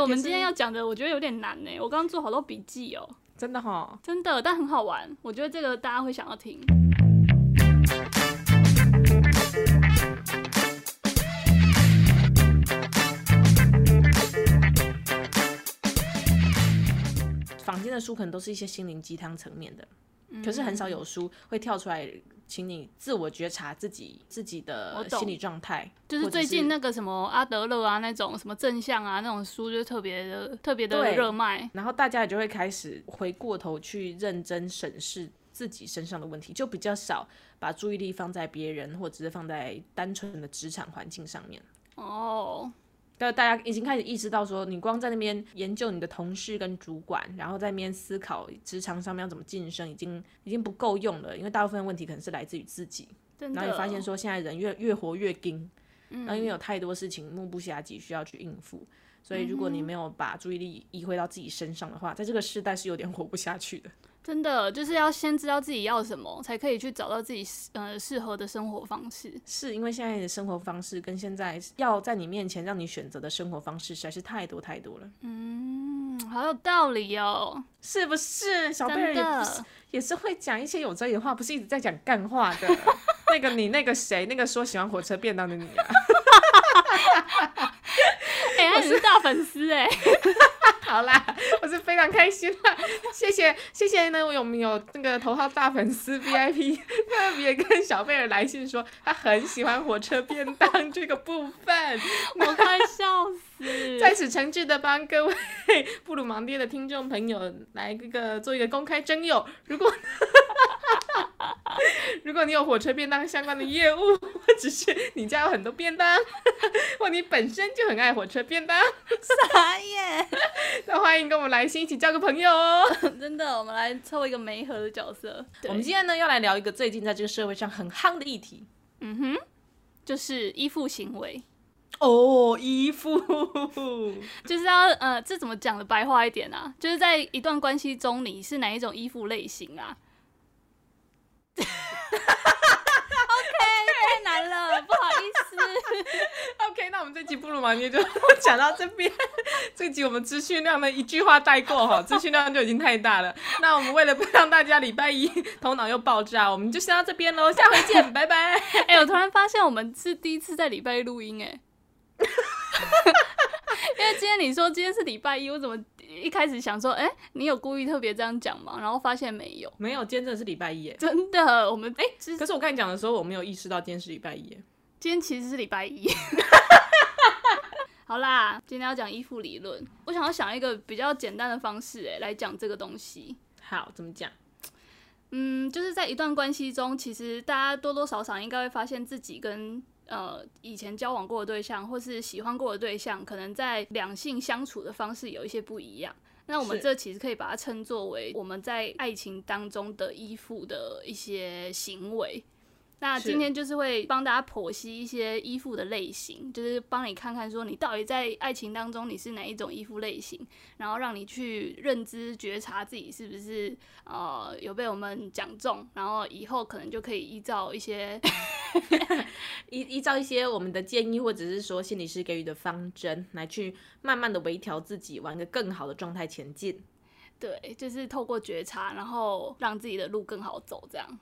哎，我们今天要讲的，我觉得有点难呢。我刚刚做好多笔记哦，真的哈，真的，但很好玩。我觉得这个大家会想要听。坊间的书可能都是一些心灵鸡汤层面的，嗯，可是很少有书会跳出来，请你自我觉察自己自己的心理状态。就是最近那个什么阿德勒啊，那种什么正向啊那种书，就特别的特别的热卖。然后大家也就会开始回过头去认真审视自己身上的问题，就比较少把注意力放在别人，或者是放在单纯的职场环境上面。哦。但大家已经开始意识到，说你光在那边研究你的同事跟主管，然后在那边思考职场上面要怎么晋升，已经已经不够用了。因为大部分问题可能是来自于自己。然后你发现说，现在人越越活越精，然后因为有太多事情目不暇给需要去应付，所以如果你没有把注意力移回到自己身上的话，在这个时代是有点活不下去的。真的就是要先知道自己要什么，才可以去找到自己呃适合的生活方式。是因为现在的生活方式跟现在要在你面前让你选择的生活方式实在是太多太多了。嗯，好有道理哦，是不是？小贝儿也不是也是会讲一些有哲理的话，不是一直在讲干话的。那个你那个谁，那个说喜欢火车便当的你啊。哎、欸，你是大粉丝哎。好啦，我是非常开心啦，谢谢谢谢呢，我有没有那个头号大粉丝 VIP 特别跟小贝儿来信说他很喜欢火车便当这个部分，我快笑死，在此诚挚的帮各位布鲁芒爹的听众朋友来这个做一个公开征友，如果 如果你有火车便当相关的业务，或者是你家有很多便当，或你本身就很爱火车便当，啥耶。那欢迎跟我们来信一起交个朋友哦！真的，我们来凑一个媒合的角色。我们今天呢要来聊一个最近在这个社会上很夯的议题，嗯哼，就是依附行为。哦，依附，就是要呃，这怎么讲的白话一点啊？就是在一段关系中，你是哪一种依附类型啊？太难了，不好意思。OK，那我们这集布鲁芒爹就讲到这边。这集我们资讯量呢，一句话带过哈，资讯量就已经太大了。那我们为了不让大家礼拜一头脑又爆炸，我们就先到这边喽，下回见，拜拜。哎、欸，我突然发现我们是第一次在礼拜一录音，哎。因为今天你说今天是礼拜一，我怎么一开始想说，哎、欸，你有故意特别这样讲吗？然后发现没有，没有，今天真的是礼拜一耶，真的。我们哎、欸，可是我跟你讲的时候，我没有意识到今天是礼拜一耶，今天其实是礼拜一。好啦，今天要讲依附理论，我想要想一个比较简单的方式，哎，来讲这个东西。好，怎么讲？嗯，就是在一段关系中，其实大家多多少少应该会发现自己跟。呃，以前交往过的对象，或是喜欢过的对象，可能在两性相处的方式有一些不一样。那我们这其实可以把它称作为我们在爱情当中的依附的一些行为。那今天就是会帮大家剖析一些依附的类型，就是帮你看看说你到底在爱情当中你是哪一种依附类型，然后让你去认知觉察自己是不是呃有被我们讲中，然后以后可能就可以依照一些 依依照一些我们的建议或者是说心理师给予的方针来去慢慢的微调自己，往一个更好的状态前进。对，就是透过觉察，然后让自己的路更好走，这样。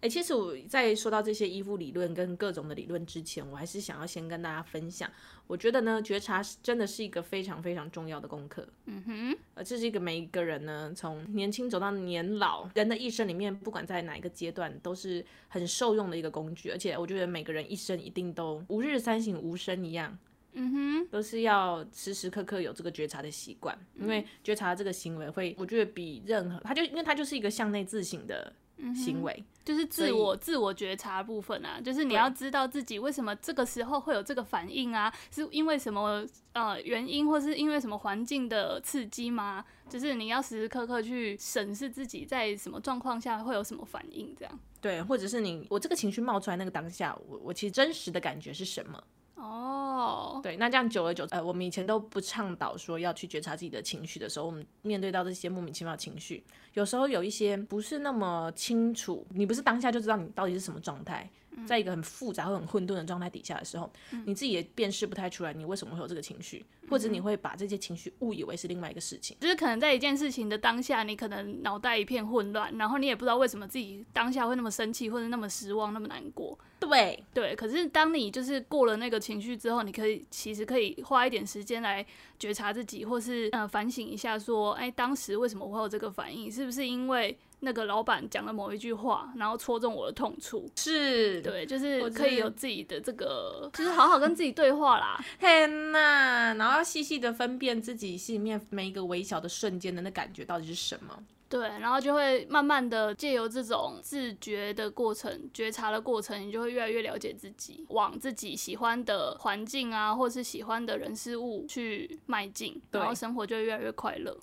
哎、欸，其实我在说到这些依附理论跟各种的理论之前，我还是想要先跟大家分享。我觉得呢，觉察真的是一个非常非常重要的功课。嗯哼，呃，这是一个每一个人呢，从年轻走到年老，人的一生里面，不管在哪一个阶段，都是很受用的一个工具。而且我觉得每个人一生一定都吾日三省吾身一样。嗯哼，都是要时时刻刻有这个觉察的习惯，因为觉察这个行为会，我觉得比任何，它就因为它就是一个向内自省的。行为就是自我自我觉察部分啊，就是你要知道自己为什么这个时候会有这个反应啊，是因为什么呃原因，或是因为什么环境的刺激吗？就是你要时时刻刻去审视自己在什么状况下会有什么反应，这样。对，或者是你我这个情绪冒出来那个当下，我我其实真实的感觉是什么？哦、对，那这样久而久之，呃，我们以前都不倡导说要去觉察自己的情绪的时候，我们面对到这些莫名其妙的情绪，有时候有一些不是那么清楚，你不是当下就知道你到底是什么状态，在一个很复杂或很混沌的状态底下的时候，嗯、你自己也辨识不太出来你为什么会有这个情绪，嗯、或者你会把这些情绪误以为是另外一个事情。就是可能在一件事情的当下，你可能脑袋一片混乱，然后你也不知道为什么自己当下会那么生气，或者那么失望，那么难过。对对，可是当你就是过了那个情绪之后，你可以其实可以花一点时间来觉察自己，或是呃反省一下，说，哎，当时为什么我会有这个反应？是不是因为那个老板讲了某一句话，然后戳中我的痛处？是，对，就是可以有自己的这个，就是好好跟自己对话啦。天呐，然后细细的分辨自己心里面每一个微小的瞬间的那感觉到底是什么。对，然后就会慢慢的借由这种自觉的过程、觉察的过程，你就会越来越了解自己，往自己喜欢的环境啊，或是喜欢的人事物去迈进，然后生活就会越来越快乐。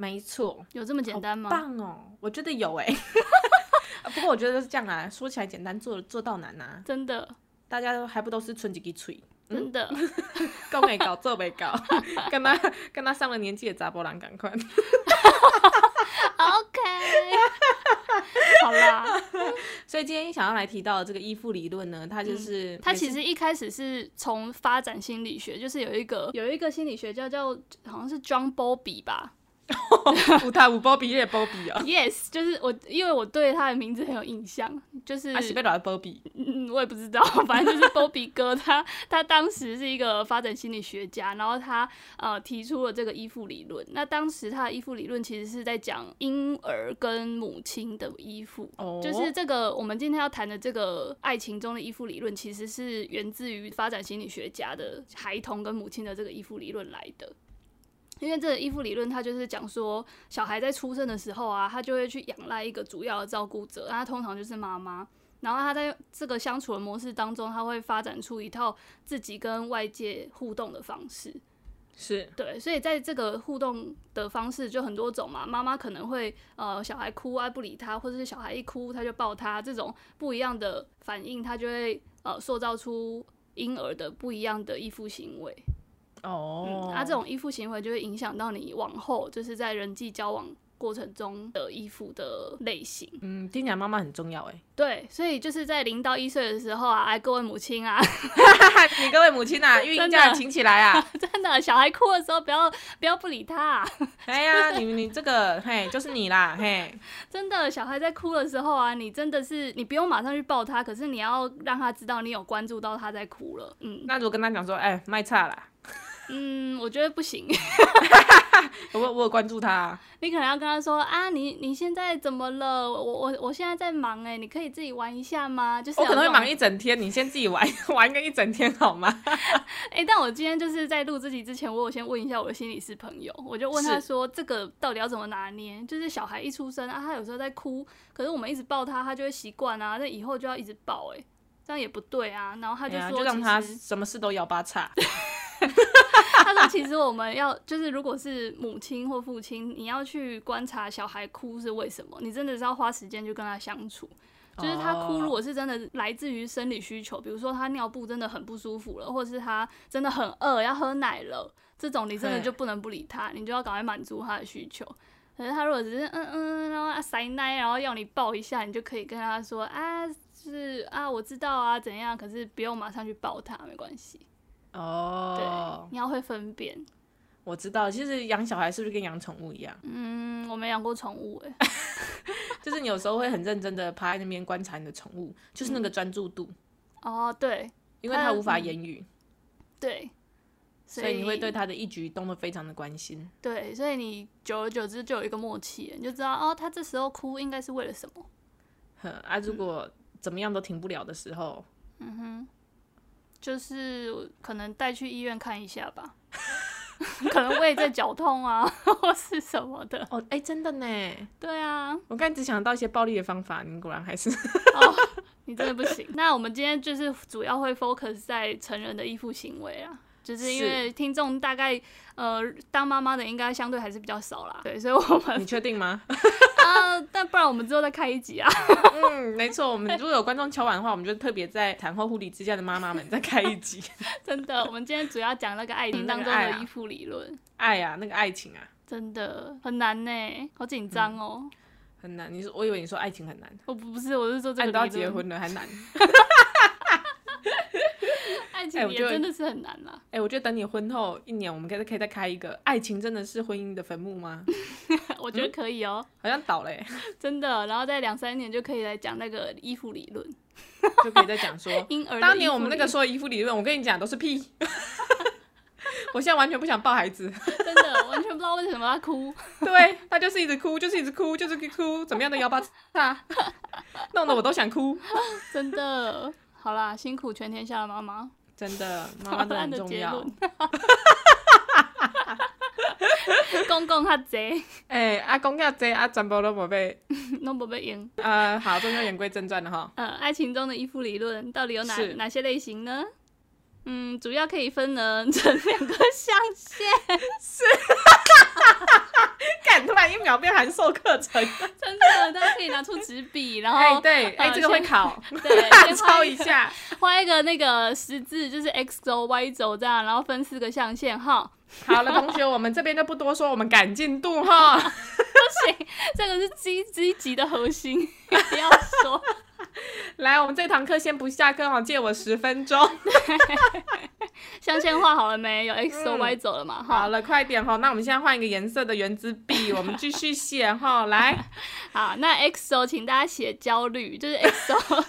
没错，有这么简单吗？棒哦，我觉得有哎。不过我觉得是这样啊，说起来简单，做做到难啊。真的，大家都还不都是存几个嘴？真的，讲没搞，做没搞，跟他跟他上了年纪的查甫人赶快。OK，好啦。所以今天想要来提到的这个依附理论呢，它就是它、嗯、其实一开始是从发展心理学，就是有一个有一个心理学家叫好像是 John Bowlby 吧。有他有波比也波比啊！Yes，就是我，因为我对他的名字很有印象，就是他是被老波比，嗯，我也不知道，反正就是波比哥他，他他当时是一个发展心理学家，然后他呃提出了这个依附理论。那当时他的依附理论其实是在讲婴儿跟母亲的依附，oh. 就是这个我们今天要谈的这个爱情中的依附理论，其实是源自于发展心理学家的孩童跟母亲的这个依附理论来的。因为这个依附理论，它就是讲说，小孩在出生的时候啊，他就会去仰赖一个主要的照顾者，那他通常就是妈妈。然后他在这个相处的模式当中，他会发展出一套自己跟外界互动的方式。是对，所以在这个互动的方式就很多种嘛。妈妈可能会呃，小孩哭啊不理他，或者是小孩一哭他就抱他，这种不一样的反应，他就会呃塑造出婴儿的不一样的依附行为。哦、oh. 嗯，啊，这种依附行为就会影响到你往后就是在人际交往过程中的依附的类型。嗯，听起来妈妈很重要哎。对，所以就是在零到一岁的时候啊，哎，各位母亲啊，你各位母亲啊，育婴假请起来啊！真的，小孩哭的时候不要不要不理他。哎呀，你你这个嘿就是你啦嘿。真的，小孩在哭的时候啊，你真的是你不用马上去抱他，可是你要让他知道你有关注到他在哭了。嗯，那如果跟他讲说，哎，卖差啦。嗯，我觉得不行。我我有关注他、啊，你可能要跟他说啊，你你现在怎么了？我我我现在在忙哎，你可以自己玩一下吗？就是我可能会忙一整天，你先自己玩 玩个一整天好吗？哎，但我今天就是在录自己之前，我有先问一下我的心理师朋友，我就问他说，这个到底要怎么拿捏？就是小孩一出生啊，他有时候在哭，可是我们一直抱他，他就会习惯啊，那以后就要一直抱哎，这样也不对啊。然后他就说，就让他什么事都摇八叉。他说：“其实我们要就是，如果是母亲或父亲，你要去观察小孩哭是为什么，你真的是要花时间去跟他相处。就是他哭，如果是真的来自于生理需求，比如说他尿布真的很不舒服了，或者是他真的很饿要喝奶了，这种你真的就不能不理他，你就要赶快满足他的需求。可是他如果只是嗯嗯，然后塞奶，然后要你抱一下，你就可以跟他说啊，就是啊，我知道啊，怎样？可是不用马上去抱他，没关系。”哦，对，你要会分辨。我知道，其实养小孩是不是跟养宠物一样？嗯，我没养过宠物哎。就是你有时候会很认真的趴在那边观察你的宠物，就是那个专注度。嗯、哦，对，因为它无法言语。嗯、对所，所以你会对他的一举一动都非常的关心。对，所以你久而久之就有一个默契，你就知道哦，他这时候哭应该是为了什么。哼，啊，如果怎么样都停不了的时候，嗯哼。就是可能带去医院看一下吧，可能胃在绞痛啊，或是什么的。哦，哎、欸，真的呢。对啊，我刚才只想到一些暴力的方法，你果然还是。哦，你真的不行。那我们今天就是主要会 focus 在成人的依附行为啊。就是因为听众大概呃当妈妈的应该相对还是比较少啦，对，所以我们你确定吗？啊、呃，但不然我们之后再开一集啊。嗯，没错，我们如果有观众敲碗的话，我们就特别在产后护理之家的妈妈们再开一集。真的，我们今天主要讲那个爱情当中的依附理论。爱啊，那个爱情啊，真的很难呢，好紧张哦。很难。你说，我以为你说爱情很难。我不是，我是说这个。你都要结婚了还难。爱情也真的是很难啦。哎、欸，我觉得等你婚后一年，我们可以可以再开一个。爱情真的是婚姻的坟墓吗？我觉得可以哦、喔嗯。好像倒嘞。真的，然后在两三年就可以来讲那个依附理论，就可以再讲说 婴儿。当年我们那个说依附理论，我跟你讲都是屁。我现在完全不想抱孩子，真的完全不知道为什么他哭。对，他就是一直哭，就是一直哭，就是哭，怎么样的幺八叉，弄得我都想哭。真的，好啦，辛苦全天下的妈妈。真的，妈妈都很重要。公公较济，哎，阿公较济，啊，全部都无被，拢无被用。呃，好，终于言归正传了哈。呃，爱情中的依附理论到底有哪哪些类型呢？嗯，主要可以分呢成两个象限。是，干突然一秒变函授课程，真的，大家可以拿出纸笔，然后哎对，哎、呃、这个会考，对，先抄一下，画一个那个十字，就是 x 轴、y 轴这样，然后分四个象限哈。好了，同学，我们这边就不多说，我们赶进度哈。不行，这个是积积极的核心，不要说。来，我们这堂课先不下课哈，借我十分钟。象限画好了没？有？X O、y 走了嘛？好了，快点哈。那我们现在换一个颜色的原子笔，我们继续写哈。来，好，那 X O，请大家写焦虑，就是 X O。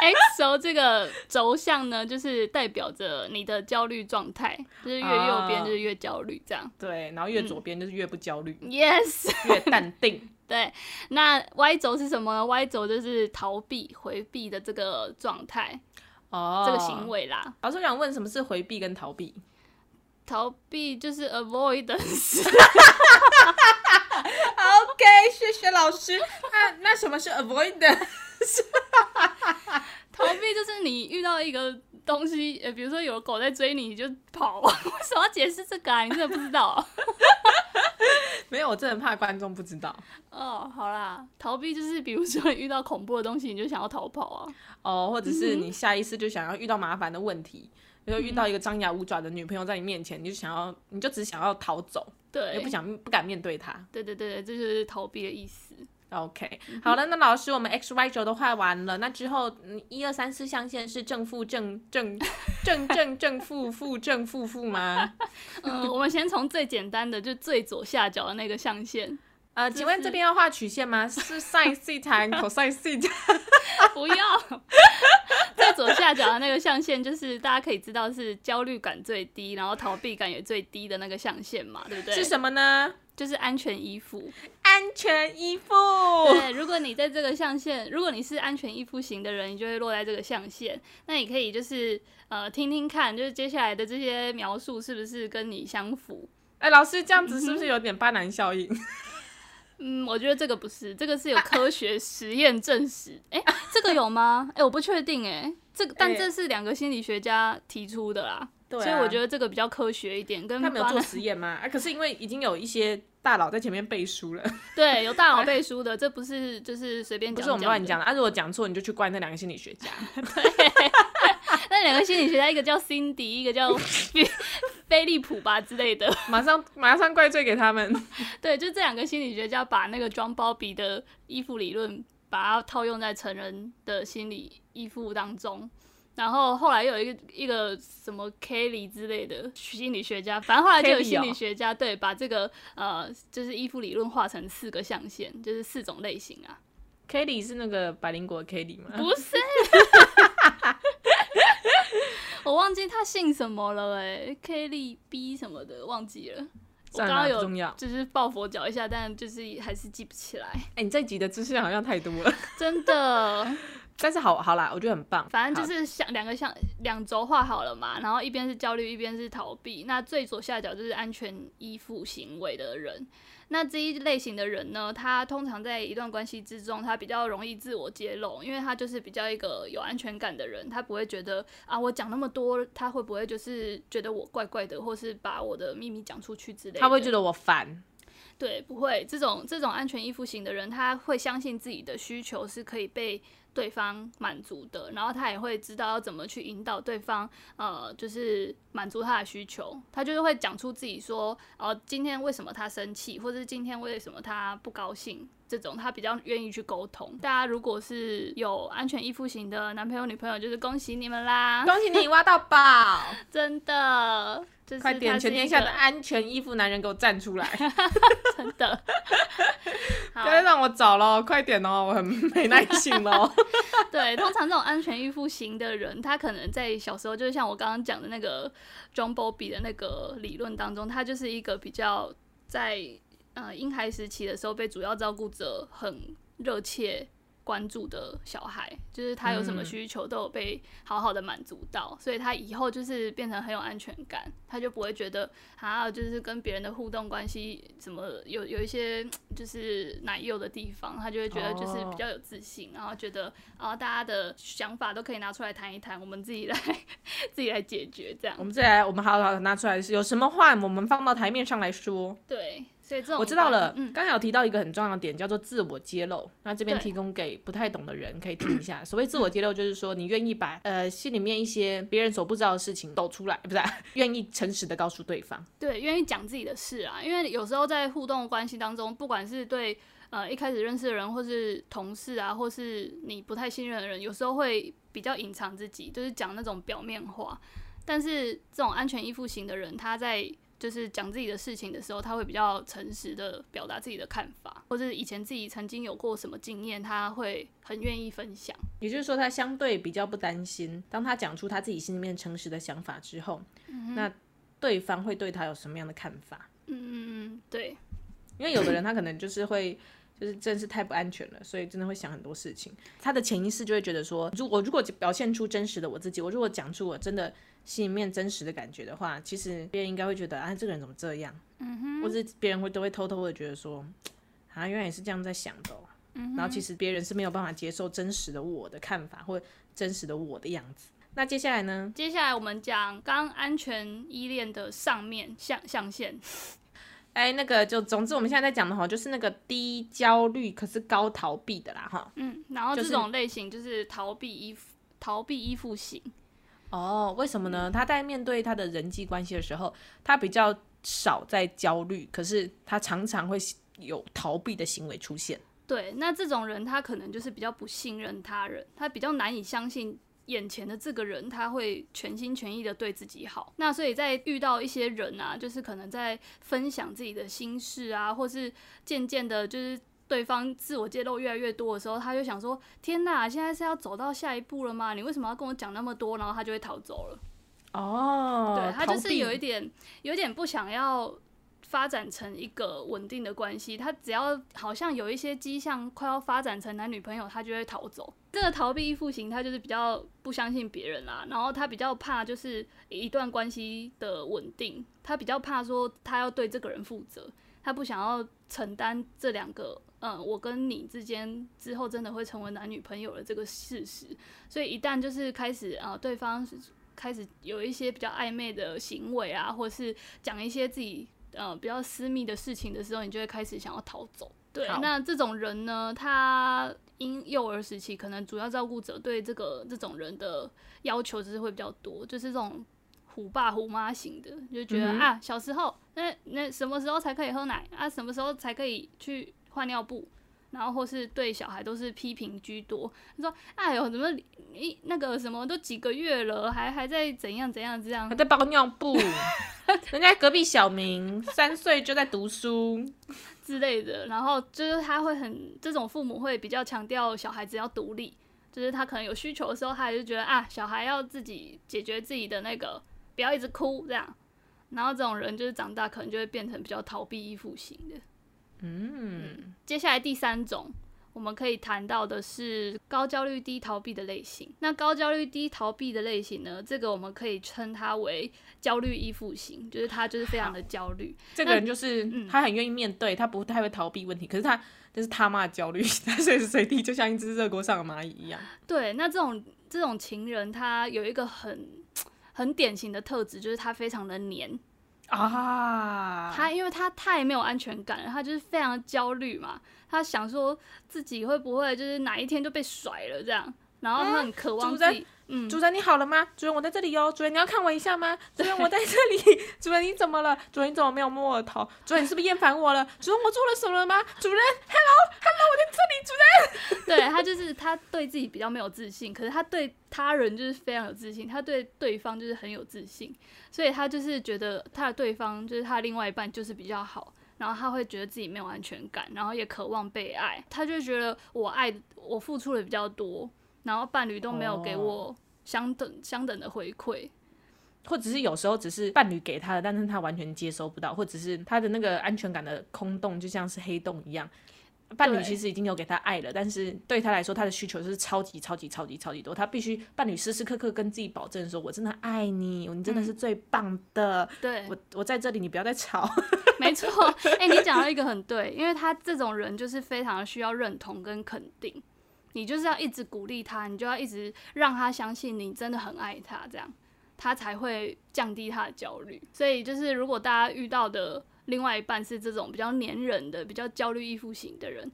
X O 这个轴向呢，就是代表着你的焦虑状态，就是越右边就是越焦虑这样。对，然后越左边就是越不焦虑。Yes，越淡定。对，那 Y 轴是什么呢？Y 轴就是逃避、回避的这个状态，哦，这个行为啦。老师想问，什么是回避跟逃避？逃避就是 avoidance。OK，谢谢老师。那那什么是 avoidance？逃避就是你遇到一个东西，呃，比如说有狗在追你，你就跑。为什么要解释这个啊？你真的不知道？没有，我真的怕观众不知道。哦，好啦，逃避就是比如说遇到恐怖的东西，你就想要逃跑啊。哦，或者是你下意识就想要遇到麻烦的问题，比如说遇到一个张牙舞爪的女朋友在你面前，你就想要，你就只想要逃走，对，又不想不敢面对她。对对对，这就是逃避的意思。OK，好了，那老师，我们 X Y 轴都画完了，那之后，一二三四象限是正负正正 正正正负负正负负吗？嗯，我们先从最简单的，就最左下角的那个象限。呃，请问这边要画曲线吗？是 sin theta cos theta？不要，在左下角的那个象限，就是大家可以知道是焦虑感最低，然后逃避感也最低的那个象限嘛，对不对？是什么呢？就是安全依附，安全依附。对，如果你在这个象限，如果你是安全依附型的人，你就会落在这个象限。那你可以就是呃听听看，就是接下来的这些描述是不是跟你相符？哎、欸，老师这样子是不是有点巴南效应？嗯，我觉得这个不是，这个是有科学实验证实。哎、欸，这个有吗？哎、欸，我不确定、欸。哎，这个但这是两个心理学家提出的啦。对啊、所以我觉得这个比较科学一点，跟他没有做实验吗？啊，可是因为已经有一些大佬在前面背书了，对，有大佬 背书的，这不是就是随便讲，不是我们乱讲的。啊，如果讲错，你就去怪那两个心理学家。对，那两个心理学家，一个叫 Cindy，一个叫菲利普吧之类的，马上马上怪罪给他们。对，就这两个心理学家把那个装包比的衣服理论，把它套用在成人的心理依附当中。然后后来又有一个一个什么 Kelly 之类的心理学家，反正后来就有心理学家、哦、对把这个呃就是依附理论画成四个象限，就是四种类型啊。Kelly 是那个百灵果 Kelly 吗？不是，我忘记他姓什么了哎，Kelly B 什么的忘记了。我刚刚有就是抱佛脚一下，但就是还是记不起来。哎，你这集的知识好像太多了，真的。但是好好啦，我觉得很棒。反正就是像两个像两轴画好了嘛，然后一边是焦虑，一边是逃避。那最左下角就是安全依附行为的人。那这一类型的人呢，他通常在一段关系之中，他比较容易自我揭露，因为他就是比较一个有安全感的人，他不会觉得啊，我讲那么多，他会不会就是觉得我怪怪的，或是把我的秘密讲出去之类的。他会觉得我烦。对，不会。这种这种安全依附型的人，他会相信自己的需求是可以被对方满足的，然后他也会知道要怎么去引导对方，呃，就是满足他的需求。他就是会讲出自己说，哦，今天为什么他生气，或者是今天为什么他不高兴，这种他比较愿意去沟通。大家如果是有安全依附型的男朋友女朋友，就是恭喜你们啦，恭喜你挖到宝，真的。快点！全天下的安全依附男人给我站出来！真的，不要让我找了，快点哦，我很没耐心哦。对，通常这种安全依附型的人，他可能在小时候，就是像我刚刚讲的那个 John Bowlby 的那个理论当中，他就是一个比较在呃婴孩时期的时候被主要照顾者很热切。关注的小孩，就是他有什么需求都有被好好的满足到，嗯，所以他以后就是变成很有安全感，他就不会觉得啊，就是跟别人的互动关系怎么有有一些就是奶油的地方，他就会觉得就是比较有自信，哦，然后觉得啊，大家的想法都可以拿出来谈一谈，我们自己来 自己来解决这样。我们再来，我们好好拿出来是有什么话，我们放到台面上来说。对。我知道了，刚、嗯、才有提到一个很重要的点，叫做自我揭露。那这边提供给不太懂的人可以听一下。所谓自我揭露，就是说你愿意把呃心里面一些别人所不知道的事情抖出来，不是、啊？愿意诚实的告诉对方。对，愿意讲自己的事啊。因为有时候在互动关系当中，不管是对呃一开始认识的人，或是同事啊，或是你不太信任的人，有时候会比较隐藏自己，就是讲那种表面话。但是这种安全依附型的人，他在就是讲自己的事情的时候，他会比较诚实的表达自己的看法，或者以前自己曾经有过什么经验，他会很愿意分享。也就是说，他相对比较不担心，当他讲出他自己心里面诚实的想法之后，嗯，那对方会对他有什么样的看法？嗯嗯嗯，对，因为有的人他可能就是会。就是真是太不安全了，所以真的会想很多事情。他的潜意识就会觉得说，如果如果表现出真实的我自己，我如果讲出我真的心里面真实的感觉的话，其实别人应该会觉得啊，这个人怎么这样？嗯哼，或者别人会都会偷偷的觉得说，啊，原来也是这样在想的哦。嗯，然后其实别人是没有办法接受真实的我的看法或真实的我的样子。那接下来呢？接下来我们讲刚安全依恋的上面象象限。哎、欸，那个就总之我们现在在讲的哈，就是那个低焦虑可是高逃避的啦哈。嗯，然后这种类型就是逃避依附、逃避依附型。哦，为什么呢？他在面对他的人际关系的时候，他比较少在焦虑，可是他常常会有逃避的行为出现。对，那这种人他可能就是比较不信任他人，他比较难以相信。眼前的这个人，他会全心全意的对自己好。那所以在遇到一些人啊，就是可能在分享自己的心事啊，或是渐渐的，就是对方自我揭露越来越多的时候，他就想说：天哪，现在是要走到下一步了吗？你为什么要跟我讲那么多？然后他就会逃走了。哦，对，他就是有一点，有点不想要。发展成一个稳定的关系，他只要好像有一些迹象快要发展成男女朋友，他就会逃走。这个逃避依附型，他就是比较不相信别人啦，然后他比较怕就是一段关系的稳定，他比较怕说他要对这个人负责，他不想要承担这两个，嗯，我跟你之间之后真的会成为男女朋友的这个事实。所以一旦就是开始啊，对方开始有一些比较暧昧的行为啊，或是讲一些自己。呃，比较私密的事情的时候，你就会开始想要逃走。对，那这种人呢，他婴幼儿时期可能主要照顾者对这个这种人的要求就是会比较多，就是这种虎爸虎妈型的，就觉得、嗯、啊，小时候那那什么时候才可以喝奶啊，什么时候才可以去换尿布，然后或是对小孩都是批评居多。他说，哎呦，怎么一那个什么都几个月了，还还在怎样怎样这样，还在包尿布。人家隔壁小明三岁就在读书之类的，然后就是他会很这种父母会比较强调小孩子要独立，就是他可能有需求的时候，他还是觉得啊，小孩要自己解决自己的那个，不要一直哭这样。然后这种人就是长大可能就会变成比较逃避依附型的。嗯，接下来第三种。我们可以谈到的是高焦虑低逃避的类型。那高焦虑低逃避的类型呢？这个我们可以称它为焦虑依附型，就是他就是非常的焦虑。这个人就是他很愿意面对，他不太会逃避问题。可是他就是他妈的焦虑，他随时随地就像一只热锅上的蚂蚁一样。对，那这种这种情人，他有一个很很典型的特质，就是他非常的黏。啊。他因为他太没有安全感了，他就是非常焦虑嘛。他想说自己会不会就是哪一天就被甩了这样，然后他很渴望自己。嗯，主人你好了吗？主人我在这里哟。主人你要看我一下吗？主人我在这里。主人你怎么了？主人你怎么没有摸我的头？主人你是不是厌烦我了？主人我做了什么了吗？主人，Hello Hello，我在这里。主人，对他就是他对自己比较没有自信，可是他对他人就是非常有自信，他对对方就是很有自信，所以他就是觉得他的对方就是他另外一半就是比较好，然后他会觉得自己没有安全感，然后也渴望被爱，他就觉得我爱我付出的比较多。然后伴侣都没有给我相等、oh. 相等的回馈，或者是有时候只是伴侣给他的，但是他完全接收不到，或者是他的那个安全感的空洞就像是黑洞一样。伴侣其实已经有给他爱了，但是对他来说，他的需求就是超级超级超级超级多。他必须伴侣时时刻刻跟自己保证说：“我真的爱你，你真的是最棒的。嗯”对，我我在这里，你不要再吵。没错，哎、欸，你讲到一个很对，因为他这种人就是非常需要认同跟肯定。你就是要一直鼓励他，你就要一直让他相信你真的很爱他，这样他才会降低他的焦虑。所以就是，如果大家遇到的另外一半是这种比较黏人的、比较焦虑依附型的人，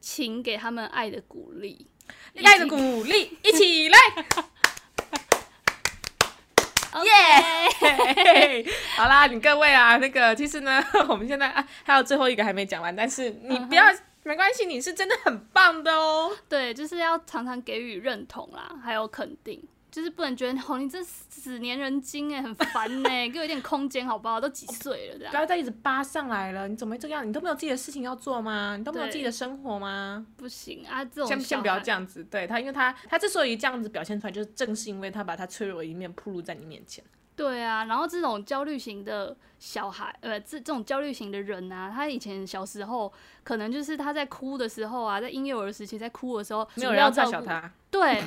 请给他们爱的鼓励，爱的鼓励，一起来，耶！好啦，你各位啊，那个其实呢，我们现在啊还有最后一个还没讲完，但是你不要。Uh huh. 没关系，你是真的很棒的哦。对，就是要常常给予认同啦，还有肯定，就是不能觉得哦，你这死黏人精哎，很烦哎，给我一点空间好不好？都几岁了这样，不要再一直扒上来了。你怎么会这样？你都没有自己的事情要做吗？你都没有自己的生活吗？不行啊，这种先先不要这样子。对他，因为他他之所以这样子表现出来，就是正是因为他把他脆弱的一面暴露在你面前。对啊，然后这种焦虑型的小孩，呃，这这种焦虑型的人啊，他以前小时候可能就是他在哭的时候啊，在婴幼儿时期在哭的时候，没有人要照顾他。对，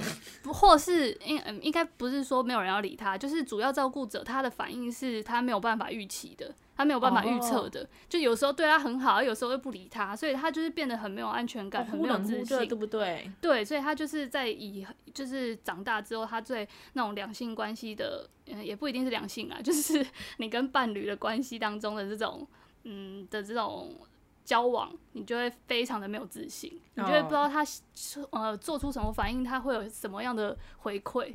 或是应嗯，应该不是说没有人要理他，就是主要照顾者他的反应是他没有办法预期的。他没有办法预测的，oh. 就有时候对他很好，有时候又不理他，所以他就是变得很没有安全感，oh, 很没有自信，对不对？对，所以他就是在以就是长大之后，他对那种两性关系的，嗯，也不一定是两性啊，就是 你跟伴侣的关系当中的这种，嗯的这种交往，你就会非常的没有自信，oh. 你就会不知道他呃做出什么反应，他会有什么样的回馈。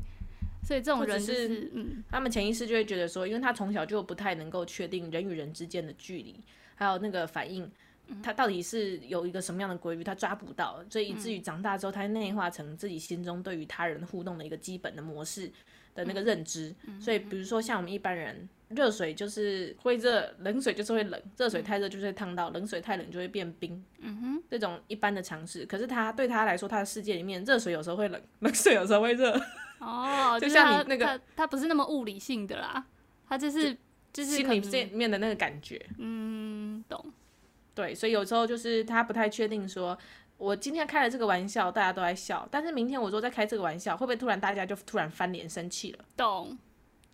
所以这种人是，嗯，他们潜意识就会觉得说，因为他从小就不太能够确定人与人之间的距离，还有那个反应，他到底是有一个什么样的规律，他抓不到，所以以至于长大之后，他内化成自己心中对于他人互动的一个基本的模式的那个认知。所以，比如说像我们一般人，热水就是会热，冷水就是会冷，热水太热就会烫到，冷水太冷就会变冰。嗯哼，这种一般的常识。可是他对他来说，他的世界里面，热水有时候会冷，冷水有时候会热。哦，就像你那个，他不是那么物理性的啦，他就是就是心里里面的那个感觉，嗯，懂。对，所以有时候就是他不太确定，说我今天开了这个玩笑，大家都在笑，但是明天我说再开这个玩笑，会不会突然大家就突然翻脸生气了？懂。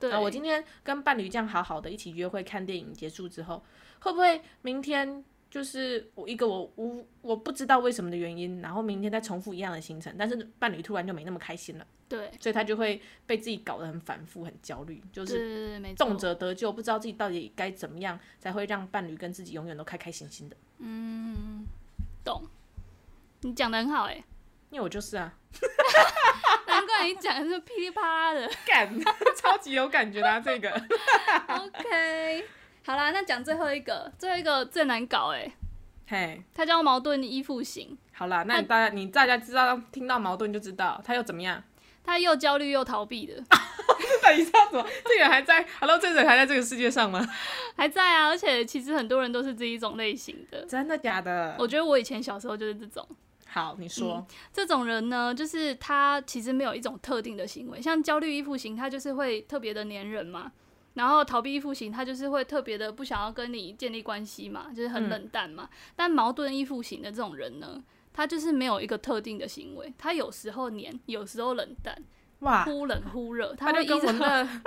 对，我今天跟伴侣这样好好的一起约会看电影结束之后，会不会明天？就是我一个我无我不知道为什么的原因，然后明天再重复一样的行程，但是伴侣突然就没那么开心了，对，所以他就会被自己搞得很反复、很焦虑，就是动辄得咎，不知道自己到底该怎么样才会让伴侣跟自己永远都开开心心的。嗯，懂，你讲得很好哎，因为我就是啊，你讲的是噼里啪啦的，感 超级有感觉的、啊、这个，OK。好啦，那讲最后一个，最后一个最难搞哎，嘿，他叫矛盾依附型。好啦，那你大家你大家知道听到矛盾就知道他又怎么样？他又焦虑又逃避的。等一下，怎么这个人还在？Hello，这个人还在这个世界上吗？还在啊，而且其实很多人都是这一种类型的。真的假的？我觉得我以前小时候就是这种。好，你说、嗯、这种人呢，就是他其实没有一种特定的行为，像焦虑依附型，他就是会特别的黏人嘛。然后逃避依附型，他就是会特别的不想要跟你建立关系嘛，就是很冷淡嘛。嗯、但矛盾依附型的这种人呢，他就是没有一个特定的行为，他有时候黏，有时候冷淡，哇，忽冷忽热。他就跟我那，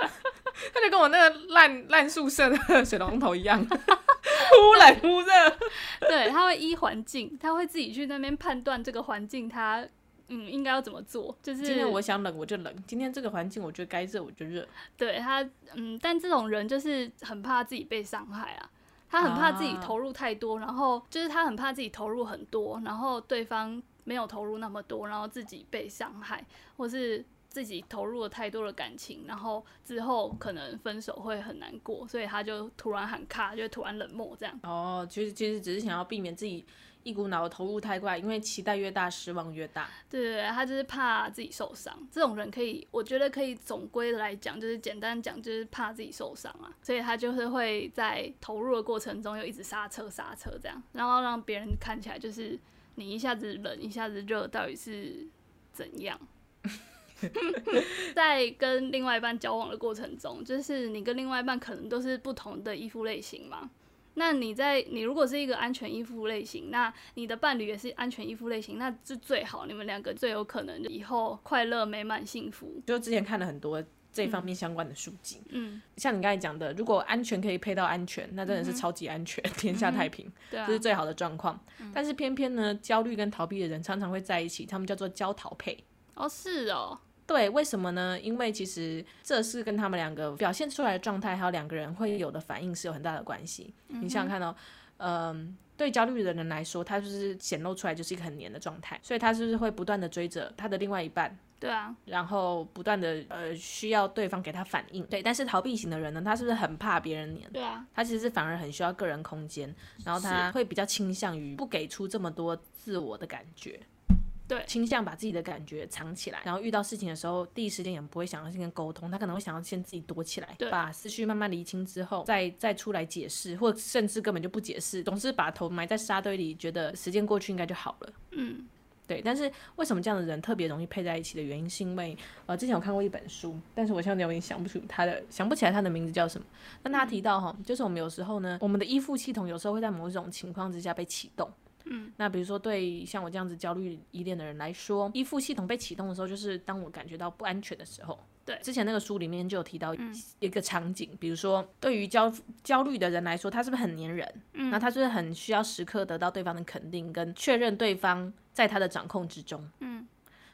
他就跟我那个烂烂宿舍的水龙头一样，忽冷忽热。对，他会依环境，他会自己去那边判断这个环境他嗯，应该要怎么做？就是今天我想冷我就冷，今天这个环境我觉得该热我就热。对他，嗯，但这种人就是很怕自己被伤害啊，他很怕自己投入太多，啊、然后就是他很怕自己投入很多，然后对方没有投入那么多，然后自己被伤害，或是。自己投入了太多的感情，然后之后可能分手会很难过，所以他就突然喊卡，就突然冷漠这样。哦，其实其实只是想要避免自己一股脑的投入太快，因为期待越大，失望越大。对对对，他就是怕自己受伤。这种人可以，我觉得可以总归来讲，就是简单讲，就是怕自己受伤啊，所以他就是会在投入的过程中又一直刹车刹车这样，然后让别人看起来就是你一下子冷一下子热，到底是怎样？在跟另外一半交往的过程中，就是你跟另外一半可能都是不同的依附类型嘛。那你在你如果是一个安全依附类型，那你的伴侣也是安全依附类型，那是最好，你们两个最有可能以后快乐美满幸福。就之前看了很多这方面相关的书籍，嗯，像你刚才讲的，如果安全可以配到安全，那真的是超级安全，嗯、天下太平，这、嗯、是最好的状况。嗯、但是偏偏呢，焦虑跟逃避的人常常会在一起，他们叫做焦逃配。哦，是哦。对，为什么呢？因为其实这是跟他们两个表现出来的状态，还有两个人会有的反应是有很大的关系。嗯、你想想看哦，嗯、呃，对焦虑的人来说，他就是显露出来就是一个很黏的状态，所以他是不是会不断的追着他的另外一半？对啊，然后不断的呃需要对方给他反应。对，但是逃避型的人呢，他是不是很怕别人黏？对啊，他其实是反而很需要个人空间，然后他会比较倾向于不给出这么多自我的感觉。对，倾向把自己的感觉藏起来，然后遇到事情的时候，第一时间也不会想要先沟通，他可能会想要先自己躲起来，对把思绪慢慢理清之后，再再出来解释，或甚至根本就不解释，总是把头埋在沙堆里，觉得时间过去应该就好了。嗯，对。但是为什么这样的人特别容易配在一起的原因，是因为呃，之前有看过一本书，但是我现在有点想不出他的，想不起来他的名字叫什么。那他提到哈，就是我们有时候呢，我们的依附系统有时候会在某一种情况之下被启动。嗯，那比如说对像我这样子焦虑依恋的人来说，依附系统被启动的时候，就是当我感觉到不安全的时候。对，之前那个书里面就有提到一个场景，嗯、比如说对于焦焦虑的人来说，他是不是很黏人？嗯，那他是不是很需要时刻得到对方的肯定跟确认对方在他的掌控之中？嗯，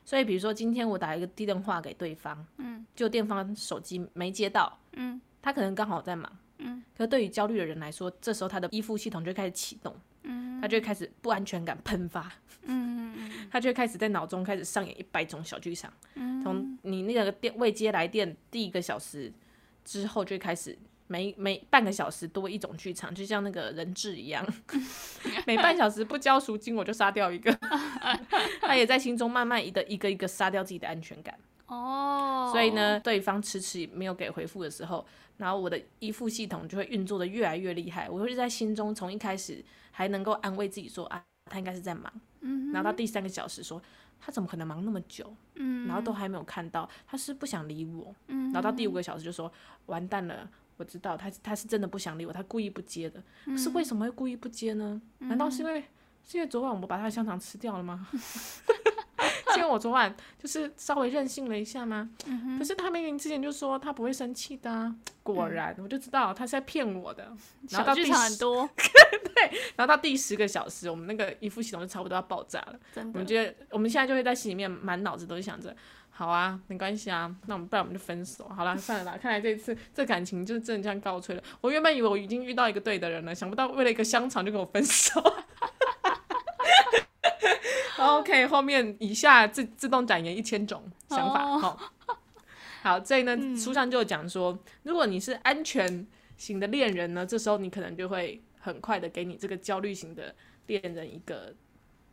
所以比如说今天我打一个电话给对方，嗯，就对方手机没接到，嗯，他可能刚好在忙，嗯，可是对于焦虑的人来说，这时候他的依附系统就开始启动。他就会开始不安全感喷发，嗯嗯，他就会开始在脑中开始上演一百种小剧场，嗯，从你那个电未接来电第一个小时之后，就开始每每半个小时多一种剧场，就像那个人质一样，每半小时不交赎金我就杀掉一个，他也在心中慢慢一个一个一个杀掉自己的安全感，哦，所以呢，对方迟迟没有给回复的时候，然后我的依附系统就会运作的越来越厉害，我会在心中从一开始。还能够安慰自己说啊，他应该是在忙，嗯，然后到第三个小时说他怎么可能忙那么久，嗯，然后都还没有看到，他是不想理我，嗯，然后到第五个小时就说完蛋了，我知道他他是真的不想理我，他故意不接的，是为什么会故意不接呢？难道是因为是因为昨晚我把他的香肠吃掉了吗？因为我昨晚就是稍微任性了一下嘛，嗯、可是他明明之前就说他不会生气的、啊，果然、嗯、我就知道他是在骗我的。然后到第十小剧场很多，对，然后到第十个小时，我们那个一副系统就差不多要爆炸了。我们觉得我们现在就会在心里面满脑子都是想着，好啊，没关系啊，那我们不然我们就分手，好了，算了啦。看来这次这感情就是真的这样告吹了。我原本以为我已经遇到一个对的人了，想不到为了一个香肠就跟我分手。OK，后面以下自自动展言一千种想法，好、oh. 好，所以呢，嗯、书上就讲说，如果你是安全型的恋人呢，这时候你可能就会很快的给你这个焦虑型的恋人一个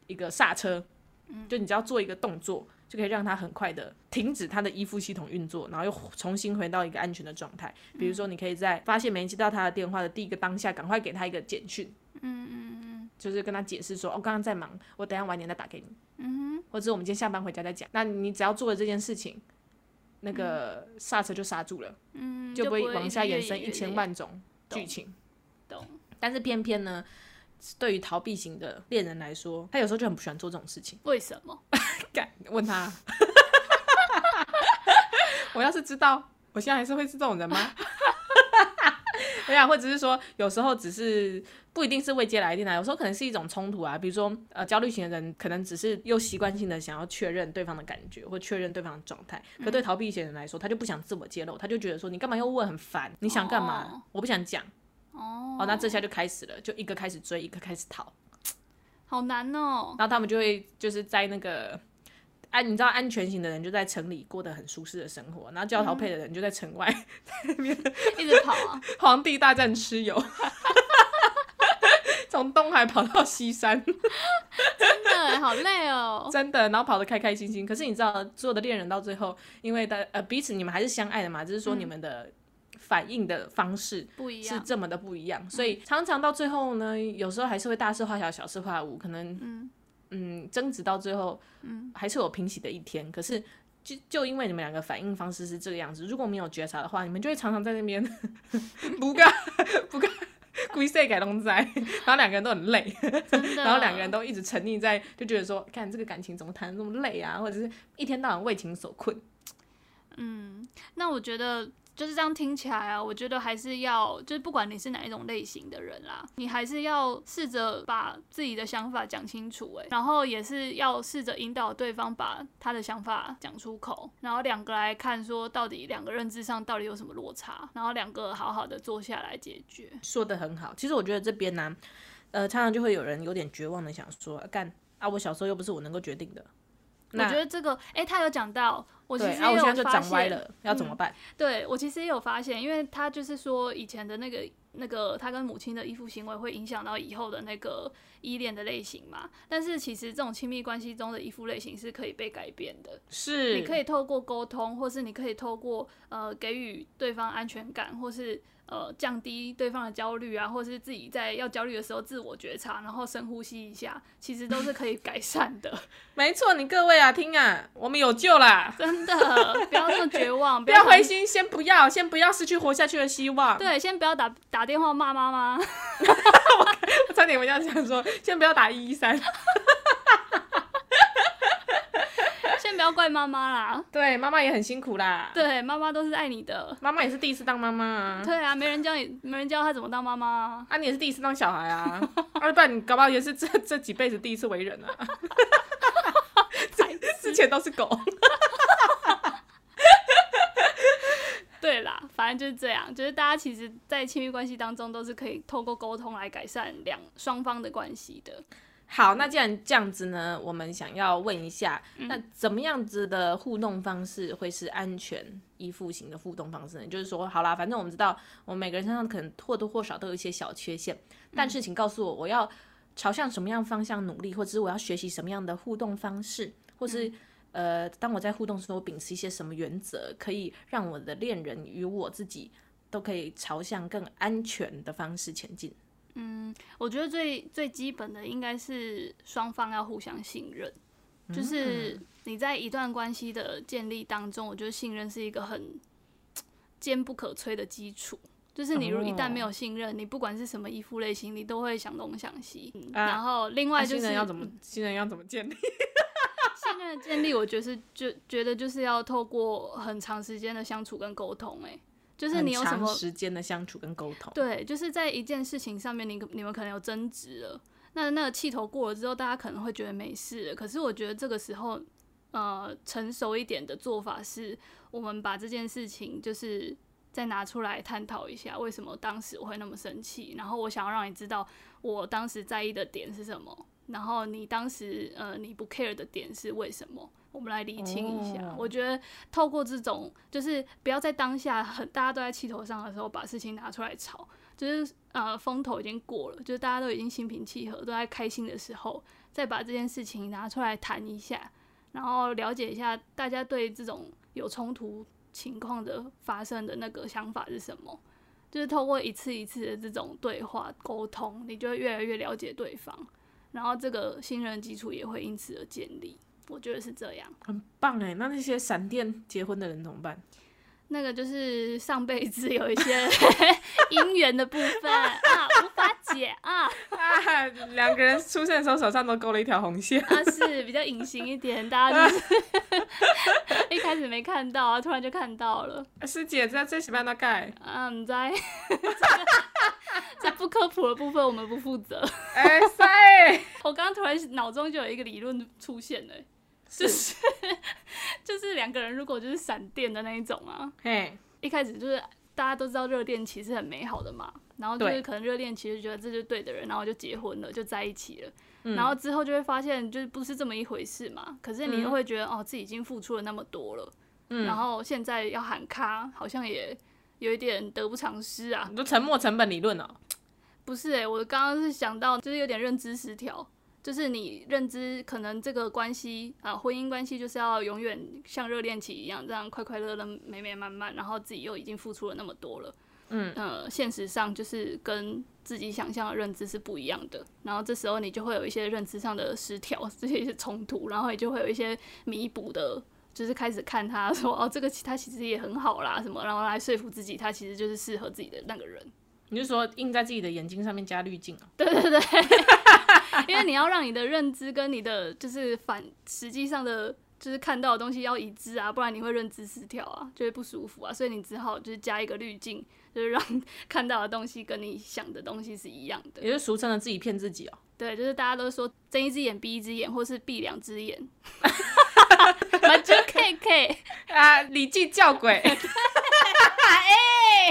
一个刹车，嗯、就你只要做一个动作，就可以让他很快的停止他的依附系统运作，然后又重新回到一个安全的状态。比如说，你可以在发现没接到他的电话的第一个当下，赶快给他一个简讯。嗯嗯嗯，就是跟他解释说，我刚刚在忙，我等下晚点再打给你。嗯哼，或者我们今天下班回家再讲。那你只要做了这件事情，那个刹车就刹住了，嗯，就不会往下延伸一千万种剧情。懂。但是偏偏呢，对于逃避型的恋人来说，他有时候就很不喜欢做这种事情。为什么？敢，问他。我要是知道，我现在还是会是这种人吗？对啊，或者是说有时候只是不一定是未接来电啊，有时候可能是一种冲突啊。比如说呃，焦虑型的人可能只是又习惯性的想要确认对方的感觉或确认对方的状态，可对逃避型的人来说，他就不想自我揭露，他就觉得说你干嘛要问，很烦，你想干嘛？Oh. 我不想讲。哦，那这下就开始了，就一个开始追，一个开始逃，好难哦。然后他们就会就是在那个。安，你知道安全型的人就在城里过得很舒适的生活，然后教逃配的人就在城外，在那边一直跑啊。皇帝大战蚩尤，从东海跑到西山，真的好累哦。真的，然后跑得开开心心。可是你知道，所有的恋人到最后，因为的呃彼此你们还是相爱的嘛，只是说你们的反应的方式不一样，是这么的不一样。所以常常到最后呢，有时候还是会大事化小，小事化无，可能嗯。嗯，争执到最后，嗯，还是有平息的一天。可是，就就因为你们两个反应方式是这个样子，如果没有觉察的话，你们就会常常在那边 不干不干，故事改东在，然后两个人都很累，然后两个人都一直沉溺在，就觉得说，看这个感情怎么谈的这么累啊，或者是一天到晚为情所困。嗯，那我觉得。就是这样听起来啊，我觉得还是要，就是不管你是哪一种类型的人啦，你还是要试着把自己的想法讲清楚，诶，然后也是要试着引导对方把他的想法讲出口，然后两个来看说到底两个认知上到底有什么落差，然后两个好好的坐下来解决。说的很好，其实我觉得这边呢、啊，呃，常常就会有人有点绝望的想说，干啊，我小时候又不是我能够决定的。我觉得这个，哎、欸，他有讲到，我其实也有发现，啊、我现在就长歪了，要怎么办？嗯、对我其实也有发现，因为他就是说以前的那个那个他跟母亲的依附行为会影响到以后的那个依恋的类型嘛。但是其实这种亲密关系中的依附类型是可以被改变的，是你可以透过沟通，或是你可以透过呃给予对方安全感，或是。呃，降低对方的焦虑啊，或者是自己在要焦虑的时候自我觉察，然后深呼吸一下，其实都是可以改善的。没错，你各位啊，听啊，我们有救啦！真的，不要那么绝望，不要灰心，先不要，先不要失去活下去的希望。对，先不要打打电话骂妈妈。我差点我要想说，先不要打一一三。先不要怪妈妈啦，对，妈妈也很辛苦啦。对，妈妈都是爱你的。妈妈也是第一次当妈妈啊。对啊，没人教你，没人教她怎么当妈妈啊。啊，你也是第一次当小孩啊。二 爸，你搞不好也是这这几辈子第一次为人啊。之前都是狗。对啦，反正就是这样，就是大家其实，在亲密关系当中，都是可以透过沟通来改善两双方的关系的。好，那既然这样子呢，我们想要问一下，嗯、那怎么样子的互动方式会是安全依附型的互动方式呢？就是说，好啦，反正我们知道，我们每个人身上可能或多或少都有一些小缺陷，但是请告诉我，我要朝向什么样方向努力，或者是我要学习什么样的互动方式，或是、嗯、呃，当我在互动的时候，我秉持一些什么原则，可以让我的恋人与我自己都可以朝向更安全的方式前进。嗯，我觉得最最基本的应该是双方要互相信任，就是你在一段关系的建立当中，我觉得信任是一个很坚不可摧的基础。就是你如一旦没有信任，你不管是什么依附类型，你都会想东想西。然后另外就是信任要怎么信任要怎么建立？信任的建立，我觉得是就觉得就是要透过很长时间的相处跟沟通，欸，就是你有什么时间的相处跟沟通？对，就是在一件事情上面你，你你们可能有争执了，那那个气头过了之后，大家可能会觉得没事了。可是我觉得这个时候，呃，成熟一点的做法是，我们把这件事情就是再拿出来探讨一下，为什么当时我会那么生气？然后我想要让你知道，我当时在意的点是什么，然后你当时呃你不 care 的点是为什么？我们来理清一下，oh. 我觉得透过这种，就是不要在当下很大家都在气头上的时候，把事情拿出来吵，就是呃风头已经过了，就是大家都已经心平气和，都在开心的时候，再把这件事情拿出来谈一下，然后了解一下大家对这种有冲突情况的发生的那个想法是什么，就是透过一次一次的这种对话沟通，你就会越来越了解对方，然后这个信任基础也会因此而建立。我觉得是这样，很棒哎。那那些闪电结婚的人怎么办？那个就是上辈子有一些 姻缘的部分啊，无法解啊 啊！两个人出现的时候手上都勾了一条红线啊，是比较隐形一点，大家就是 一开始没看到啊，突然就看到了。师姐，这这什么样的盖？啊，唔知，这不科普的部分我们不负责。哎塞！我刚刚突然脑中就有一个理论出现了。就是 就是两个人如果就是闪电的那一种啊，嘿，一开始就是大家都知道热恋期是很美好的嘛，然后就是可能热恋期就觉得这就是对的人，然后就结婚了，就在一起了，嗯、然后之后就会发现就是不是这么一回事嘛，可是你又会觉得、嗯、哦自己已经付出了那么多了，嗯、然后现在要喊卡，好像也有一点得不偿失啊。你说沉默成本理论哦？不是哎、欸，我刚刚是想到就是有点认知失调。就是你认知可能这个关系啊、呃，婚姻关系就是要永远像热恋期一样，这样快快乐乐、美美满满，然后自己又已经付出了那么多了，嗯呃，现实上就是跟自己想象的认知是不一样的，然后这时候你就会有一些认知上的失调，这些是冲突，然后也就会有一些弥补的，就是开始看他说哦，这个他其实也很好啦，什么，然后来说服自己他其实就是适合自己的那个人。你是说印在自己的眼睛上面加滤镜啊？对对对。因为你要让你的认知跟你的就是反实际上的就是看到的东西要一致啊，不然你会认知失调啊，就会不舒服啊，所以你只好就是加一个滤镜，就是让 看到的东西跟你想的东西是一样的，也就俗称的自己骗自己哦。对，就是大家都说睁一只眼闭一只眼，或是闭两只眼，完全 K K 啊，礼记教 诲。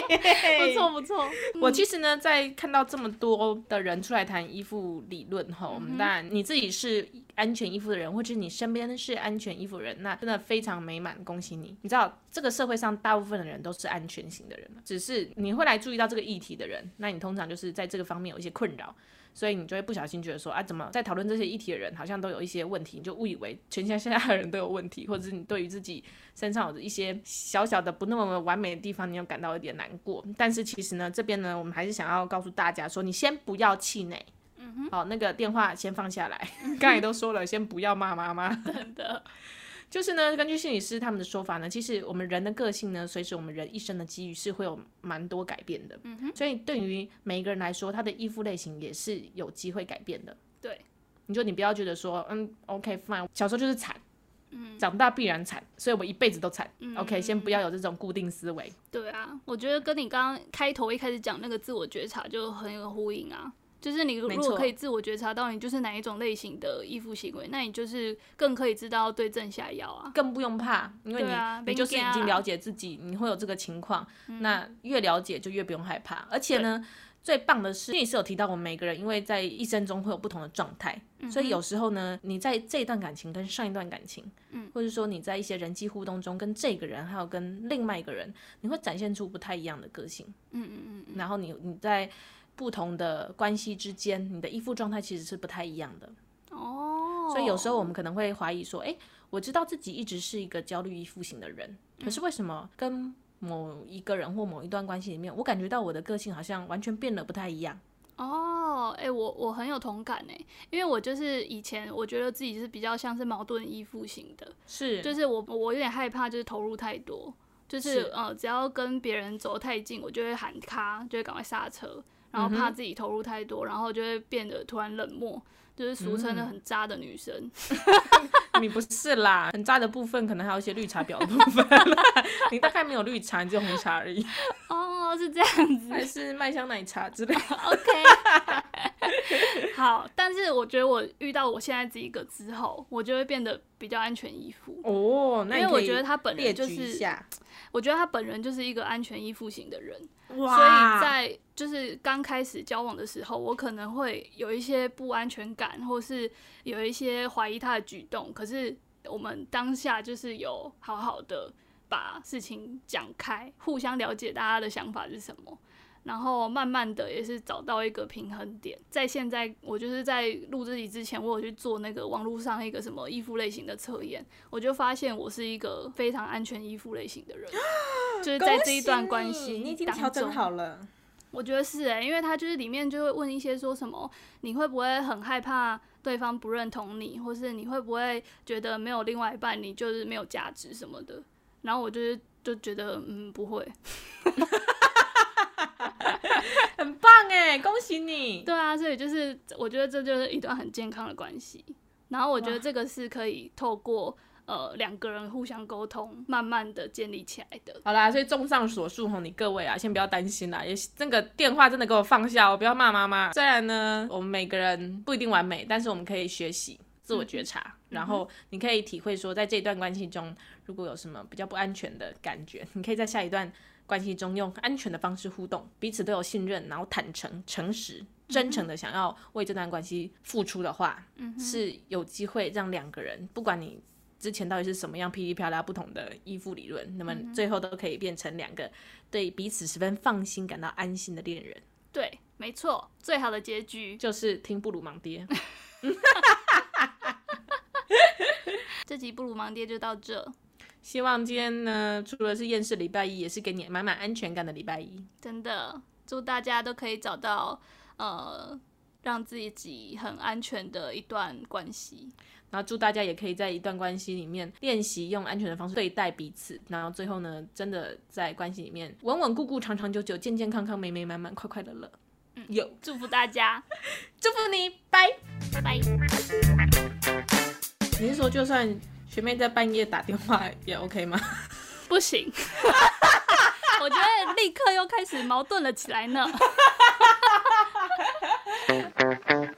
不错不错，我其实呢，在看到这么多的人出来谈依附理论后，我们当然你自己是安全依附的人，或者你身边是安全依附的人，那真的非常美满，恭喜你！你知道这个社会上大部分的人都是安全型的人，只是你会来注意到这个议题的人，那你通常就是在这个方面有一些困扰。所以你就会不小心觉得说，啊，怎么在讨论这些议题的人好像都有一些问题，你就误以为全天下的人都有问题，或者是你对于自己身上有一些小小的不那么完美的地方，你又感到有点难过。但是其实呢，这边呢，我们还是想要告诉大家说，你先不要气馁，嗯哼，好，那个电话先放下来，刚才都说了，先不要骂妈妈，真的。就是呢，根据心理师他们的说法呢，其实我们人的个性呢，随着我们人一生的机遇是会有蛮多改变的。嗯哼，所以对于每一个人来说，他的依附类型也是有机会改变的。对，你就你不要觉得说，嗯，OK fine，小时候就是惨，嗯，长大必然惨，所以我一辈子都惨。嗯，OK，先不要有这种固定思维。对啊，我觉得跟你刚刚开头一开始讲那个自我觉察就很有呼应啊。就是你如果可以自我觉察到你就是哪一种类型的依附行为，那你就是更可以知道对症下药啊，更不用怕，因为你、啊、你就是已经了解自己，你会有这个情况，嗯、那越了解就越不用害怕。而且呢，最棒的是，你是有提到我们每个人因为在一生中会有不同的状态，嗯、所以有时候呢，你在这一段感情跟上一段感情，嗯，或者说你在一些人际互动中跟这个人还有跟另外一个人，你会展现出不太一样的个性，嗯嗯嗯，然后你你在。不同的关系之间，你的依附状态其实是不太一样的哦。所以有时候我们可能会怀疑说，诶，我知道自己一直是一个焦虑依附型的人，可是为什么跟某一个人或某一段关系里面，我感觉到我的个性好像完全变得不太一样？哦，诶，我我很有同感诶，因为我就是以前我觉得自己是比较像是矛盾依附型的，是，就是我我有点害怕，就是投入太多，就是，是呃，只要跟别人走太近，我就会喊卡，就会赶快刹车。然后怕自己投入太多，然后就会变得突然冷漠，就是俗称的很渣的女生。嗯、你不是啦，很渣的部分可能还有一些绿茶婊的部分啦。你大概没有绿茶，你只有红茶而已。哦，是这样子，还是麦香奶茶之类的。OK，好，但是我觉得我遇到我现在这一个之后，我就会变得比较安全依附。哦，那因为我觉得他本人就是，我觉得他本人就是一个安全依附型的人。所以在就是刚开始交往的时候，我可能会有一些不安全感，或是有一些怀疑他的举动。可是我们当下就是有好好的把事情讲开，互相了解大家的想法是什么，然后慢慢的也是找到一个平衡点。在现在我就是在录这集之前，我有去做那个网络上一个什么依附类型的测验，我就发现我是一个非常安全依附类型的人。就是在这一段关系，你已经调整好了。我觉得是哎、欸，因为他就是里面就会问一些说什么，你会不会很害怕对方不认同你，或是你会不会觉得没有另外一半，你就是没有价值什么的。然后我就是就觉得嗯不会，很棒哎，恭喜你！对啊，所以就是我觉得这就是一段很健康的关系。然后我觉得这个是可以透过呃两个人互相沟通，慢慢的建立起来的。好啦，所以综上所述吼，你各位啊，先不要担心啦，也那个电话真的给我放下，我不要骂妈妈。虽然呢，我们每个人不一定完美，但是我们可以学习自我觉察，嗯、然后你可以体会说，在这段关系中，如果有什么比较不安全的感觉，你可以在下一段关系中用安全的方式互动，彼此都有信任，然后坦诚、诚实。真诚的想要为这段关系付出的话，嗯，是有机会让两个人，不管你之前到底是什么样噼里啪啦不同的依附理论，那么最后都可以变成两个对彼此十分放心、感到安心的恋人。对，没错，最好的结局就是听布鲁芒爹。这集布鲁芒爹就到这，希望今天呢，除了是厌世礼拜一，也是给你满满安全感的礼拜一。真的，祝大家都可以找到。呃，让自己很安全的一段关系，然后祝大家也可以在一段关系里面练习用安全的方式对待彼此，然后最后呢，真的在关系里面稳稳固固、长长久久、健健康康、美美满满、快快乐乐。嗯，有祝福大家，祝福你，拜拜拜。你是说，就算学妹在半夜打电话也 OK 吗？不行，我觉得立刻又开始矛盾了起来呢。